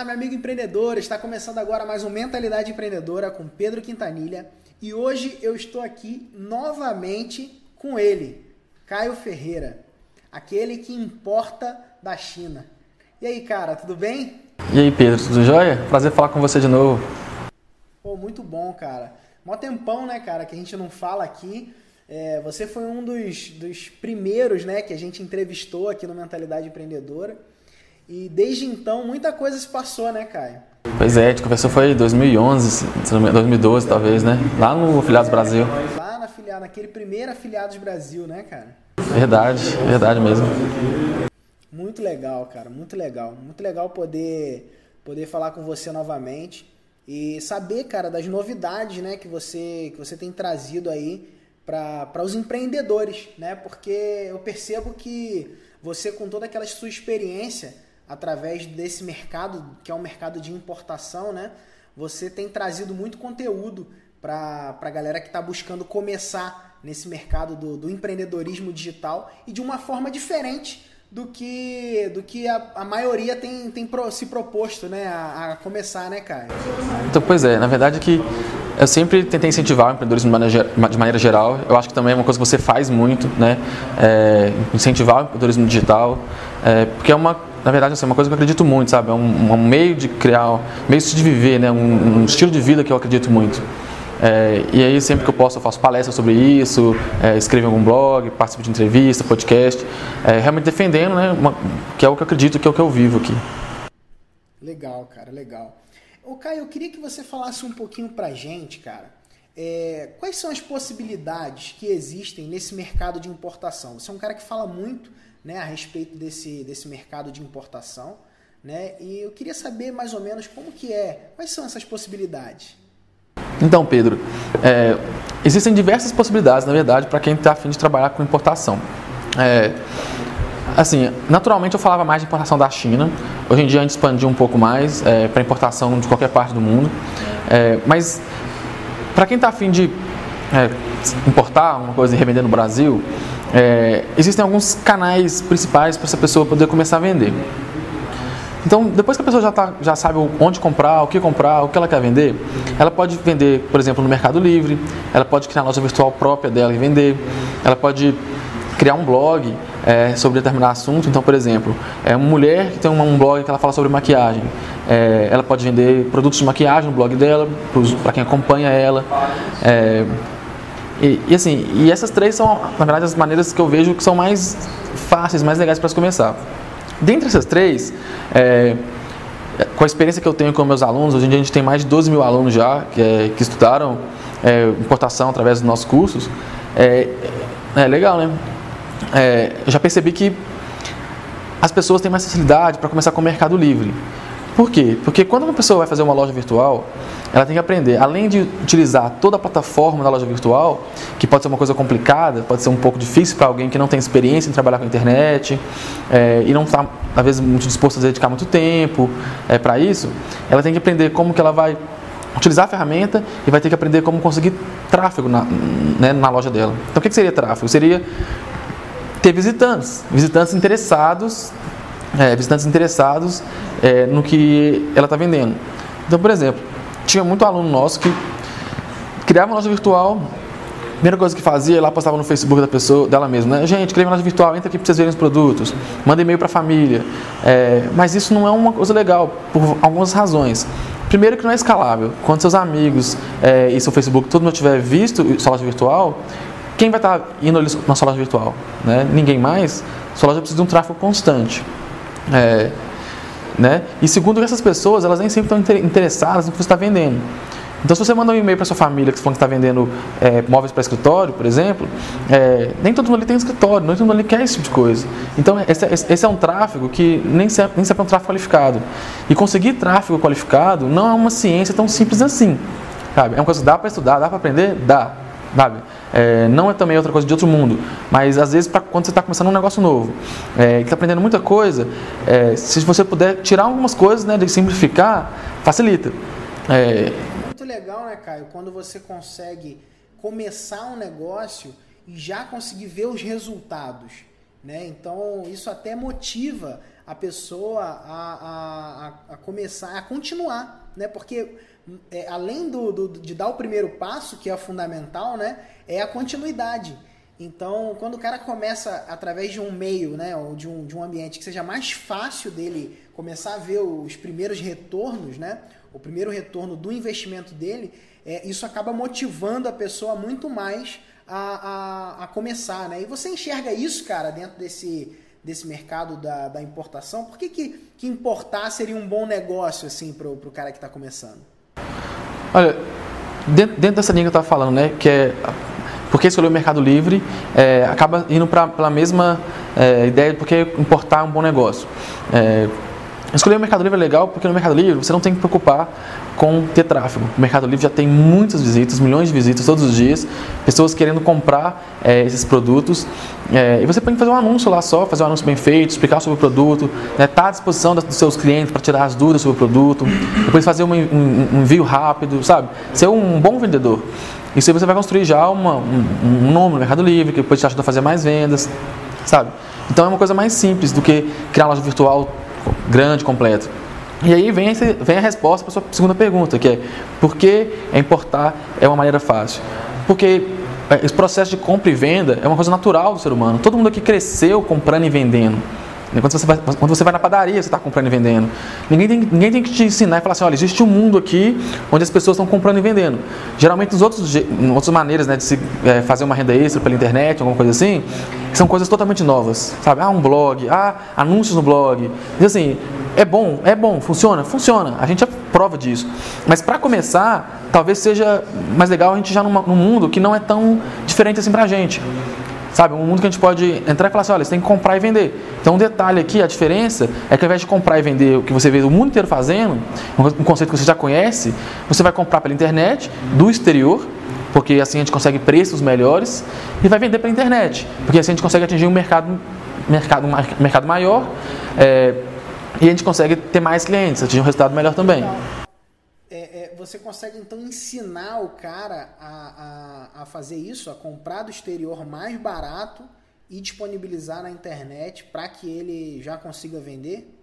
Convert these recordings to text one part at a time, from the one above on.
Olá, meu amigo empreendedor. Está começando agora mais um Mentalidade Empreendedora com Pedro Quintanilha. E hoje eu estou aqui novamente com ele, Caio Ferreira, aquele que importa da China. E aí, cara, tudo bem? E aí, Pedro, tudo jóia? Prazer falar com você de novo. Pô, muito bom, cara. Mó tempão, né, cara, que a gente não fala aqui. É, você foi um dos, dos primeiros, né, que a gente entrevistou aqui no Mentalidade Empreendedora. E desde então muita coisa se passou, né, Caio? Pois é, a gente conversou foi em 2011, 2012 talvez, né? Lá no Afiliados Brasil. Lá na afiliado, naquele primeiro Afiliados Brasil, né, cara? Verdade, verdade mesmo. Muito legal, cara, muito legal. Muito legal poder, poder falar com você novamente e saber, cara, das novidades, né, que você, que você tem trazido aí para os empreendedores, né? Porque eu percebo que você, com toda aquela sua experiência, através desse mercado, que é um mercado de importação, né? Você tem trazido muito conteúdo para a galera que está buscando começar nesse mercado do, do, empreendedorismo digital e de uma forma diferente do que, do que a, a maioria tem, tem pro, se proposto né, a, a, começar, né, Caio? Então, pois é, na verdade que eu sempre tentei incentivar o empreendedorismo de maneira geral. Eu acho que também é uma coisa que você faz muito, né? É, incentivar o empreendedorismo digital, é, porque é uma na verdade, assim, é uma coisa que eu acredito muito, sabe? É um, um meio de criar, um meio de viver, né? Um, um, estilo de vida que eu acredito muito. É, e aí, sempre que eu posso, eu faço palestras sobre isso, é, escrevo em algum blog, participo de entrevista, podcast, é, realmente defendendo, né? Uma, que é o que eu acredito, que é o que eu vivo aqui. Legal, cara, legal. Ô, Caio, eu queria que você falasse um pouquinho pra gente, cara. É, quais são as possibilidades que existem nesse mercado de importação? Você é um cara que fala muito né, a respeito desse, desse mercado de importação. Né? E eu queria saber mais ou menos como que é, quais são essas possibilidades? Então, Pedro, é, existem diversas possibilidades, na verdade, para quem está afim de trabalhar com importação. É, assim, naturalmente eu falava mais de importação da China. Hoje em dia a gente expandiu um pouco mais é, para importação de qualquer parte do mundo. É, mas para quem está afim de é, importar uma coisa e revender no Brasil, é, existem alguns canais principais para essa pessoa poder começar a vender. Então, depois que a pessoa já, tá, já sabe onde comprar, o que comprar, o que ela quer vender, ela pode vender, por exemplo, no Mercado Livre, ela pode criar a loja virtual própria dela e vender, ela pode criar um blog é, sobre determinado assunto. Então, por exemplo, é uma mulher que tem um blog que ela fala sobre maquiagem. É, ela pode vender produtos de maquiagem no blog dela, para quem acompanha ela. É, e, e, assim, e essas três são, na verdade, as maneiras que eu vejo que são mais fáceis, mais legais para se começar. Dentre essas três, é, com a experiência que eu tenho com meus alunos, hoje em dia a gente tem mais de 12 mil alunos já que, é, que estudaram é, importação através dos nossos cursos. É, é legal, né? É, eu já percebi que as pessoas têm mais facilidade para começar com o Mercado Livre. Por quê? Porque quando uma pessoa vai fazer uma loja virtual, ela tem que aprender, além de utilizar toda a plataforma da loja virtual, que pode ser uma coisa complicada, pode ser um pouco difícil para alguém que não tem experiência em trabalhar com a internet é, e não está, às vezes, muito disposto a dedicar muito tempo é, para isso, ela tem que aprender como que ela vai utilizar a ferramenta e vai ter que aprender como conseguir tráfego na, né, na loja dela. Então, o que seria tráfego? Seria ter visitantes, visitantes interessados, é, visitantes interessados é, no que ela está vendendo. Então, por exemplo, tinha muito aluno nosso que criava uma loja virtual. Primeira coisa que fazia, ela postava no Facebook da pessoa, dela mesma, né? Gente, criei uma loja virtual, entra aqui para vocês verem os produtos, manda e-mail para a família. É, mas isso não é uma coisa legal, por algumas razões. Primeiro que não é escalável. Quando seus amigos é, e seu Facebook, todo mundo tiver visto sua loja virtual, quem vai estar tá indo na sua loja virtual? Né? Ninguém mais. Sua loja precisa de um tráfego constante. É, né? E segundo, essas pessoas elas nem sempre estão interessadas no que você está vendendo. Então, se você manda um e-mail para sua família que você está vendendo é, móveis para escritório, por exemplo, é, nem todo mundo ali tem escritório, nem todo mundo ali quer esse tipo de coisa. Então, esse, esse é um tráfego que nem sempre, nem sempre é um tráfego qualificado. E conseguir tráfego qualificado não é uma ciência tão simples assim. Sabe? É uma coisa que dá para estudar, dá para aprender? Dá sabe? É, não é também outra coisa de outro mundo, mas às vezes pra, quando você está começando um negócio novo, é, está aprendendo muita coisa, é, se você puder tirar algumas coisas, né, de simplificar, facilita. É... Muito legal, né, Caio? Quando você consegue começar um negócio e já conseguir ver os resultados, né? Então isso até motiva a pessoa a, a, a começar, a continuar, né? Porque é, além do, do, de dar o primeiro passo, que é fundamental, né? É a continuidade. Então, quando o cara começa através de um meio, né, ou de um, de um ambiente que seja mais fácil dele começar a ver os primeiros retornos, né, o primeiro retorno do investimento dele, é, isso acaba motivando a pessoa muito mais a, a, a, começar, né? E você enxerga isso, cara, dentro desse, desse mercado da, da importação? Por que, que, que importar seria um bom negócio, assim, para o cara que está começando? Olha, dentro, dentro dessa linha que eu estava falando, né, que é porque escolher o Mercado Livre é, acaba indo para a mesma é, ideia de porque importar é um bom negócio. É, escolher o Mercado Livre é legal porque no Mercado Livre você não tem que preocupar com ter tráfego. O Mercado Livre já tem muitas visitas, milhões de visitas todos os dias, pessoas querendo comprar é, esses produtos. É, e você pode fazer um anúncio lá só, fazer um anúncio bem feito, explicar sobre o produto, estar né, tá à disposição dos seus clientes para tirar as dúvidas sobre o produto, depois fazer um, um, um envio rápido, sabe? Ser um bom vendedor. Isso aí você vai construir já uma, um, um nome no Mercado Livre, que depois te ajuda a fazer mais vendas, sabe? Então é uma coisa mais simples do que criar uma loja virtual grande, completa. E aí vem, vem a resposta para a sua segunda pergunta, que é por que importar é uma maneira fácil? Porque é, esse processo de compra e venda é uma coisa natural do ser humano. Todo mundo aqui cresceu comprando e vendendo. Quando você vai, quando você vai na padaria, você está comprando e vendendo. Ninguém tem, ninguém tem que te ensinar e falar assim: olha, existe um mundo aqui onde as pessoas estão comprando e vendendo. Geralmente, nos outros, outras maneiras né, de se é, fazer uma renda extra pela internet, alguma coisa assim, são coisas totalmente novas. Sabe? Ah, um blog, ah, anúncios no blog. E assim, é bom, é bom, funciona? Funciona. A gente é prova disso. Mas para começar, talvez seja mais legal a gente já num mundo que não é tão diferente assim para a gente. Sabe, um mundo que a gente pode entrar e falar assim, olha, você tem que comprar e vender. Então, um detalhe aqui, a diferença é que ao invés de comprar e vender o que você vê o mundo inteiro fazendo, um conceito que você já conhece, você vai comprar pela internet, do exterior, porque assim a gente consegue preços melhores, e vai vender pela internet, porque assim a gente consegue atingir um mercado, mercado, mercado maior, é, e a gente consegue ter mais clientes, atingir um resultado melhor também você consegue então ensinar o cara a, a, a fazer isso, a comprar do exterior mais barato e disponibilizar na internet para que ele já consiga vender?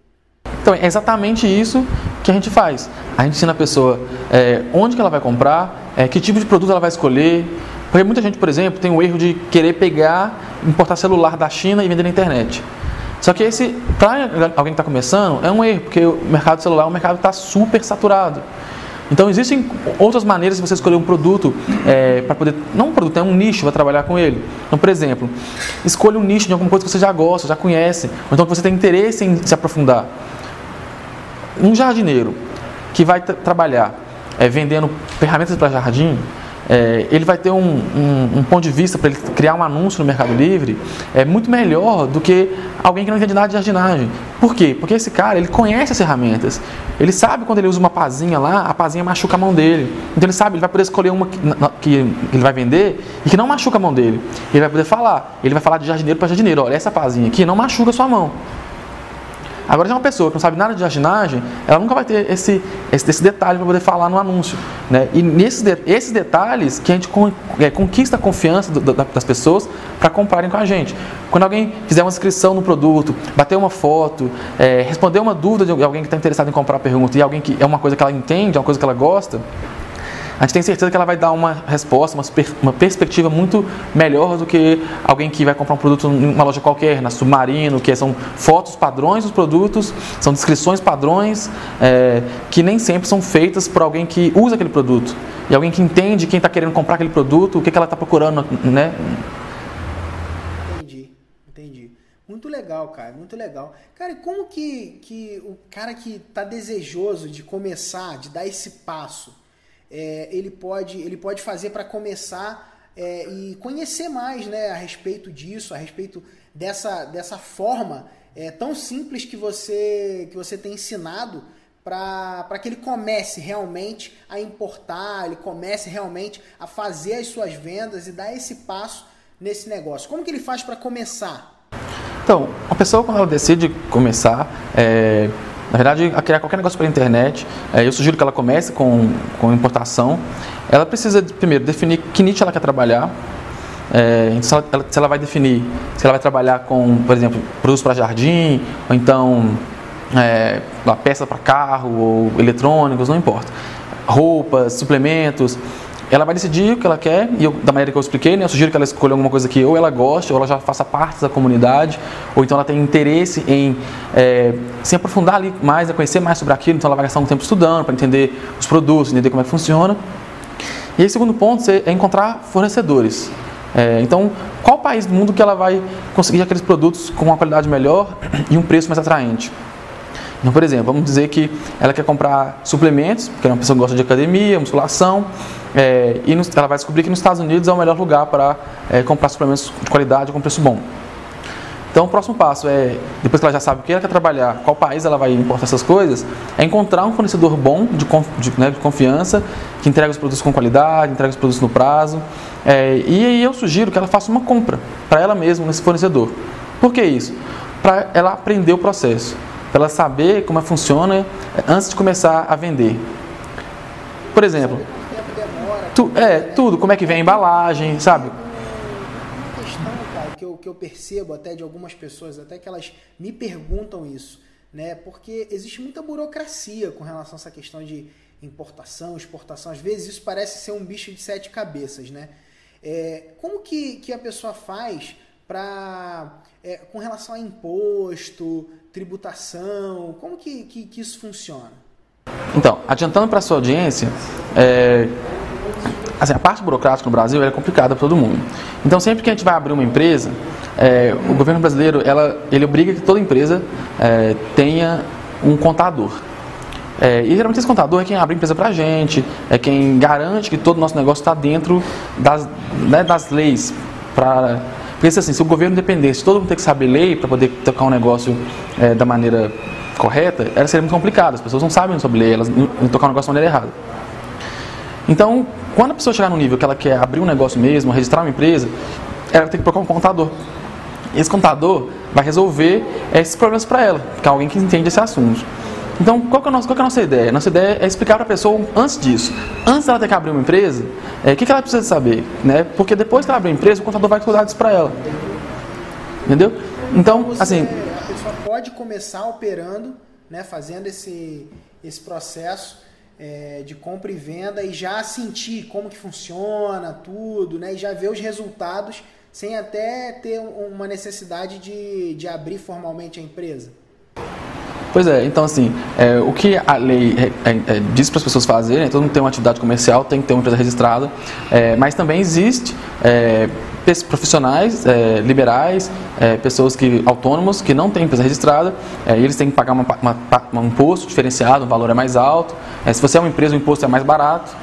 Então, é exatamente isso que a gente faz. A gente ensina a pessoa é, onde que ela vai comprar, é, que tipo de produto ela vai escolher. Porque muita gente, por exemplo, tem o erro de querer pegar, importar celular da China e vender na internet. Só que esse, para alguém que está começando, é um erro, porque o mercado celular o mercado está super saturado. Então existem outras maneiras de você escolher um produto é, para poder. Não um produto, é um nicho para trabalhar com ele. Então, por exemplo, escolha um nicho de alguma coisa que você já gosta, já conhece, ou então que você tem interesse em se aprofundar. Um jardineiro que vai trabalhar é, vendendo ferramentas para jardim, é, ele vai ter um, um, um ponto de vista para ele criar um anúncio no Mercado Livre é muito melhor do que alguém que não entende nada de jardinagem. Por quê? Porque esse cara ele conhece as ferramentas. Ele sabe quando ele usa uma pazinha lá, a pazinha machuca a mão dele. Então ele sabe, ele vai poder escolher uma que, que ele vai vender e que não machuca a mão dele. Ele vai poder falar. Ele vai falar de jardineiro para jardineiro. Olha, essa pazinha aqui não machuca a sua mão. Agora, se é uma pessoa que não sabe nada de jardinagem, ela nunca vai ter esse, esse, esse detalhe para poder falar no anúncio. Né? E nesses esses detalhes que a gente con, é, conquista a confiança do, da, das pessoas para comprarem com a gente. Quando alguém fizer uma inscrição no produto, bater uma foto, é, responder uma dúvida de alguém que está interessado em comprar a pergunta e alguém que é uma coisa que ela entende, é uma coisa que ela gosta, a gente tem certeza que ela vai dar uma resposta, uma, uma perspectiva muito melhor do que alguém que vai comprar um produto em uma loja qualquer, na Submarino, que são fotos padrões dos produtos, são descrições padrões, é, que nem sempre são feitas por alguém que usa aquele produto. E alguém que entende quem está querendo comprar aquele produto, o que, que ela está procurando, né? Entendi, entendi. Muito legal, cara, muito legal. Cara, como que, que o cara que está desejoso de começar, de dar esse passo, é, ele, pode, ele pode fazer para começar é, e conhecer mais né, a respeito disso, a respeito dessa, dessa forma é, tão simples que você, que você tem ensinado para que ele comece realmente a importar, ele comece realmente a fazer as suas vendas e dar esse passo nesse negócio. Como que ele faz para começar? Então, a pessoa quando ela decide começar, é, na verdade, a criar qualquer negócio pela internet, é, eu sugiro que ela comece com, com importação. Ela precisa, primeiro, definir que nicho ela quer trabalhar. É, então, se ela, se ela vai definir se ela vai trabalhar com, por exemplo, produtos para jardim, ou então é, uma peça para carro, ou eletrônicos, não importa. Roupas, suplementos, ela vai decidir o que ela quer, e eu, da maneira que eu expliquei, né, eu sugiro que ela escolha alguma coisa que ou ela goste, ou ela já faça parte da comunidade, ou então ela tem interesse em é, se aprofundar ali mais, conhecer mais sobre aquilo, então ela vai gastar um tempo estudando para entender os produtos, entender como é que funciona. E aí, segundo ponto é encontrar fornecedores. É, então, qual país do mundo que ela vai conseguir aqueles produtos com uma qualidade melhor e um preço mais atraente? Então, por exemplo, vamos dizer que ela quer comprar suplementos, porque é uma pessoa que gosta de academia, musculação, é, e ela vai descobrir que nos Estados Unidos é o melhor lugar para é, comprar suplementos de qualidade com preço bom. Então, o próximo passo é, depois que ela já sabe o que ela quer trabalhar, qual país ela vai importar essas coisas, é encontrar um fornecedor bom, de, de, né, de confiança, que entrega os produtos com qualidade, entrega os produtos no prazo. É, e aí eu sugiro que ela faça uma compra para ela mesma nesse fornecedor. Por que isso? Para ela aprender o processo, para ela saber como é funciona antes de começar a vender. Por exemplo, tu, é, tudo, como é que vem a embalagem, sabe? que eu, que eu percebo até de algumas pessoas, até que elas me perguntam isso, né? Porque existe muita burocracia com relação a essa questão de importação, exportação. Às vezes isso parece ser um bicho de sete cabeças, né? É, como que, que a pessoa faz para é, com relação a imposto, tributação, como que, que, que isso funciona? Então, adiantando para a sua audiência, é, assim, a parte burocrática no Brasil é complicada para todo mundo. Então, sempre que a gente vai abrir uma empresa, é, o governo brasileiro ela, ele obriga que toda empresa é, tenha um contador. É, e geralmente esse contador é quem abre a empresa para a gente, é quem garante que todo o nosso negócio está dentro das, né, das leis. Pra, porque assim, se o governo dependesse, todo mundo tem que saber lei para poder tocar um negócio é, da maneira correta, era seria muito complicado. As pessoas não sabem sobre lei, elas iam tocar um negócio da maneira errada. Então, quando a pessoa chegar no nível que ela quer abrir um negócio mesmo, registrar uma empresa, ela tem que procurar um contador. Esse contador vai resolver esses problemas para ela, que é alguém que entende esse assunto. Então, qual que, é a nossa, qual que é a nossa ideia? Nossa ideia é explicar para a pessoa antes disso. Antes dela ter que abrir uma empresa, é, o que, que ela precisa saber? Né? Porque depois que ela abrir uma empresa, o contador vai cuidar disso para ela. Entendeu? Então, Você, assim. A pessoa pode começar operando, né, fazendo esse, esse processo é, de compra e venda e já sentir como que funciona tudo, né? E já ver os resultados sem até ter uma necessidade de, de abrir formalmente a empresa. Pois é, então assim, é, o que a lei é, é, diz para as pessoas fazerem, todo mundo tem uma atividade comercial, tem que ter uma empresa registrada, é, mas também existe é, profissionais é, liberais, pessoas que autônomos que não têm empresa registrada, e eles têm que pagar uma, uma, um imposto diferenciado, o valor é mais alto. se você é uma empresa, o imposto é mais barato.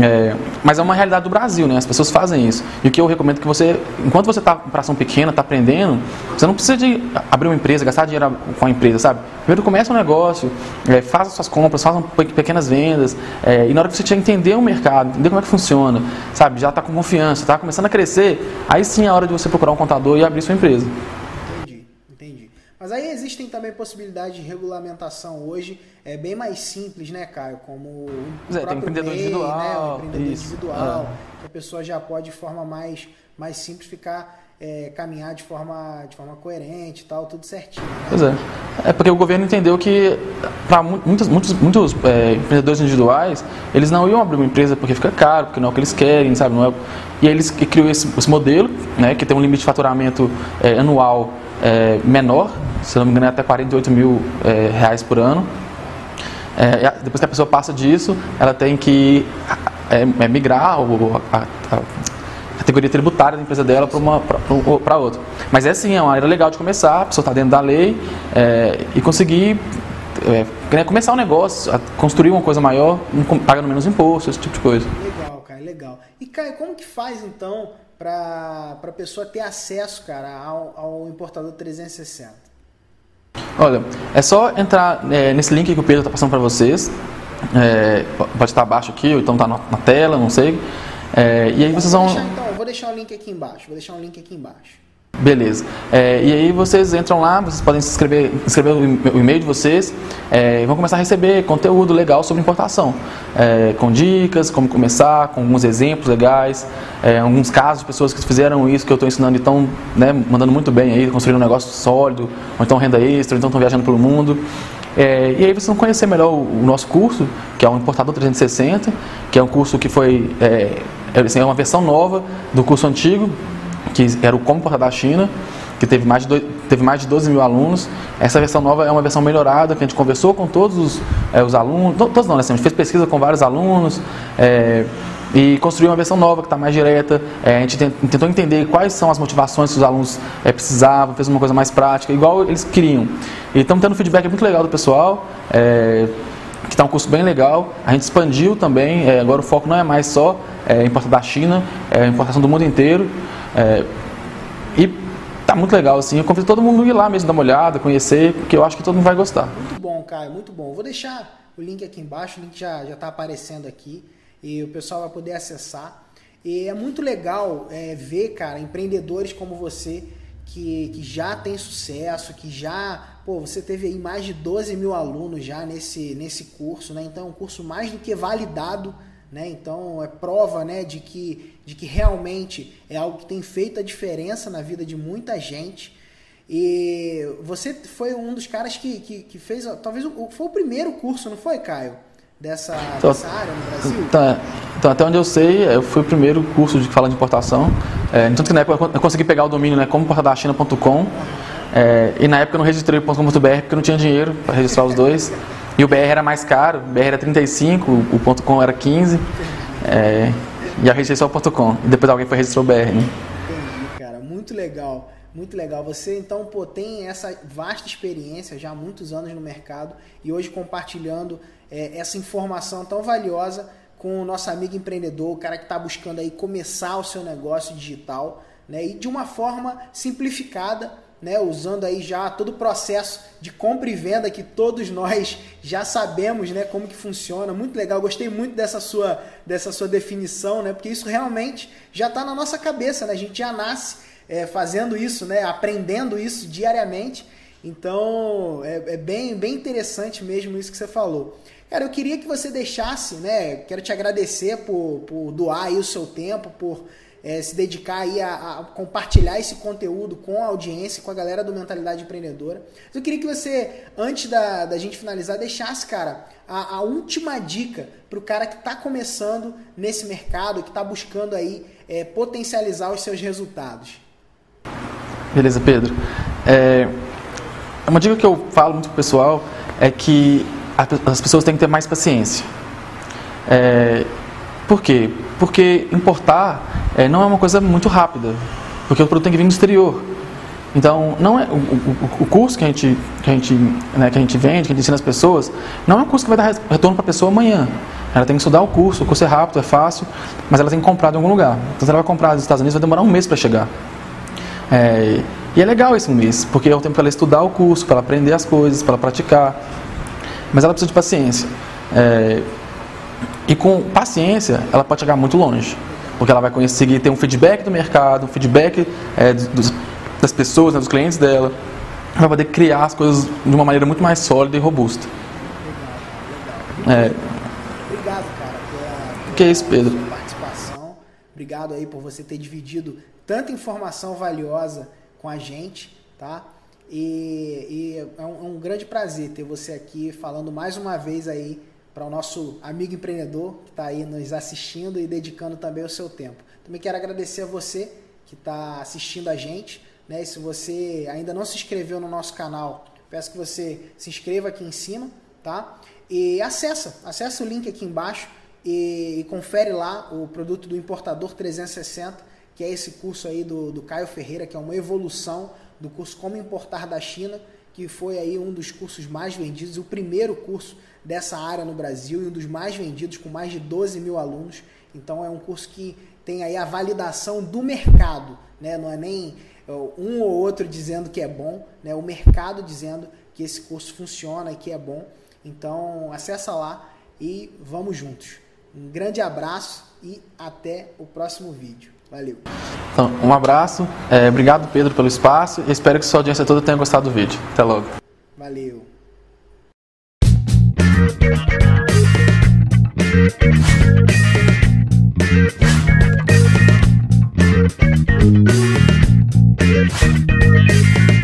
É, mas é uma realidade do Brasil, né? As pessoas fazem isso. E o que eu recomendo é que você, enquanto você está em pração pequena, está aprendendo, você não precisa de abrir uma empresa, gastar dinheiro com a empresa, sabe? Primeiro começa um negócio, é, faça suas compras, faça pequenas vendas, é, e na hora que você já entender o mercado, entender como é que funciona, sabe? Já está com confiança, está começando a crescer, aí sim é a hora de você procurar um contador e abrir sua empresa. Mas aí existem também possibilidades de regulamentação hoje, é bem mais simples, né, Caio? Como o é, tem empreendedor MEI, individual, né? o empreendedor isso, individual, é. que a pessoa já pode de forma mais, mais simples ficar é, caminhar de forma, de forma coerente e tal, tudo certinho. Né? Pois é. É porque o governo entendeu que para muitos, muitos, muitos é, empreendedores individuais, eles não iam abrir uma empresa porque fica caro, porque não é o que eles querem, sabe? Não é... E aí eles criou esse, esse modelo, né, que tem um limite de faturamento é, anual é, menor, se não me engano é até 48 mil é, reais por ano. É, depois que a pessoa passa disso, ela tem que é, é migrar ou a, a, categoria tributária da empresa dela para outra. Mas é sim, é uma área legal de começar, a pessoa está dentro da lei é, e conseguir é, começar um negócio, construir uma coisa maior, pagando menos imposto, esse tipo de coisa. Legal, cara, legal. E Caio, como que faz então para a pessoa ter acesso, cara, ao, ao importador 360? Olha, é só entrar é, nesse link que o Pedro está passando para vocês. É, pode estar abaixo aqui, ou então está na, tela, não sei. É, e aí vocês vão. Deixar, então, vou deixar o link aqui embaixo. Vou deixar um link aqui embaixo. Beleza. É, e aí vocês entram lá, vocês podem se inscrever, inscrever o e-mail de vocês é, e vão começar a receber conteúdo legal sobre importação. É, com dicas, como começar, com alguns exemplos legais, é, alguns casos de pessoas que fizeram isso que eu estou ensinando e estão né, mandando muito bem aí, construindo um negócio sólido, ou então renda extra, ou então estão viajando pelo mundo. É, e aí vocês vão conhecer melhor o, o, nosso curso, que é o Importador 360, que é um curso que foi é, é, assim, é uma versão nova do curso antigo, que era o Como Importar da China, que teve mais, de dois, teve mais de 12 mil alunos. Essa versão nova é uma versão melhorada, que a gente conversou com todos os, é, os alunos, todos não, né? Assim, a gente fez pesquisa com vários alunos é, e construiu uma versão nova que está mais direta. É, a gente tentou entender quais são as motivações que os alunos é, precisavam, fez uma coisa mais prática, igual eles queriam. E estamos tendo um feedback muito legal do pessoal. É, que está um curso bem legal. A gente expandiu também, agora o foco não é mais só é, importação da China, é importação do mundo inteiro. É, e tá muito legal, assim. Eu convido todo mundo a ir lá mesmo, dar uma olhada, conhecer, porque eu acho que todo mundo vai gostar. Muito bom, Caio, muito bom. Vou deixar o link aqui embaixo, o link já está aparecendo aqui e o pessoal vai poder acessar. E é muito legal é, ver, cara, empreendedores como você que, que já tem sucesso, que já, pô, você teve aí mais de 12 mil alunos já nesse, nesse curso, né? Então é um curso mais do que validado, né? Então é prova, né, de que, de que realmente é algo que tem feito a diferença na vida de muita gente. E você foi um dos caras que, que, que fez, talvez foi o primeiro curso, não foi, Caio? Dessa, então, dessa área no Brasil? Tá, então, até onde eu sei, eu fui o primeiro curso de fala de importação. É, tanto que na época eu consegui pegar o domínio né, como portadachina.com. É, e na época eu não registrei o .com.br porque eu não tinha dinheiro para registrar os dois. E o BR era mais caro, o BR era 35, o .com era 15. É, e eu registrei só o .com. E depois alguém foi registrar o BR, né? Entendi, cara. Muito legal. Muito legal. Você então pô, tem essa vasta experiência já há muitos anos no mercado e hoje compartilhando é, essa informação tão valiosa com o nosso amigo empreendedor, o cara que está buscando aí começar o seu negócio digital, né? E de uma forma simplificada, né? Usando aí já todo o processo de compra e venda que todos nós já sabemos, né? Como que funciona. Muito legal. Gostei muito dessa sua dessa sua definição, né? Porque isso realmente já está na nossa cabeça, né? A gente já nasce é, fazendo isso, né? aprendendo isso diariamente. Então é, é, bem, bem interessante mesmo isso que você falou. Cara, eu queria que você deixasse, né? Quero te agradecer por, por doar aí o seu tempo, por é, se dedicar aí a, a, compartilhar esse conteúdo com a audiência, com a galera do Mentalidade Empreendedora. Eu queria que você, antes da, da gente finalizar, deixasse, cara, a, a última dica para o cara que está começando nesse mercado, que está buscando aí é, potencializar os seus resultados. Beleza, Pedro. É, uma dica que eu falo muito pro pessoal é que as pessoas têm que ter mais paciência. É, por quê? Porque importar é, não é uma coisa muito rápida, porque o produto tem que vir do exterior. Então, não é o, o, o curso que a gente, que a gente, né, que a gente vende, que a gente ensina as pessoas, não é um curso que vai dar retorno para a pessoa amanhã. Ela tem que estudar o curso, o curso é rápido, é fácil, mas ela tem que comprar de algum lugar. Então, se ela vai comprar nos Estados Unidos, vai demorar um mês para chegar. É, e é legal esse mês, porque é o tempo para ela estudar o curso, para ela aprender as coisas, para ela praticar. Mas ela precisa de paciência. É, e com paciência, ela pode chegar muito longe. Porque ela vai conseguir ter um feedback do mercado, um feedback é, dos, das pessoas, né, dos clientes dela. Vai poder criar as coisas de uma maneira muito mais sólida e robusta. Legal, legal. É. Obrigado, cara, pela, que é isso, Pedro. participação. Obrigado aí por você ter dividido tanta informação valiosa com a gente, tá? E, e é, um, é, um, grande prazer ter você aqui falando mais uma vez aí para o nosso amigo empreendedor que está aí nos assistindo e dedicando também o seu tempo. Também quero agradecer a você que está assistindo a gente. Né? E se você ainda não se inscreveu no nosso canal, peço que você se inscreva aqui em cima, tá? E acessa, acessa o link aqui embaixo e, e confere lá o produto do Importador 360 que é esse curso aí do, do Caio Ferreira, que é uma evolução do curso Como Importar da China, que foi aí um dos cursos mais vendidos, o primeiro curso dessa área no Brasil e um dos mais vendidos, com mais de 12 mil alunos. Então é um curso que tem aí a validação do mercado, né? não é nem é, um ou outro dizendo que é bom, né? o mercado dizendo que esse curso funciona e que é bom. Então acessa lá e vamos juntos. Um grande abraço e até o próximo vídeo. Valeu. Então, um abraço, é, obrigado Pedro pelo espaço e espero que sua audiência toda tenha gostado do vídeo. Até logo. Valeu. Thank you.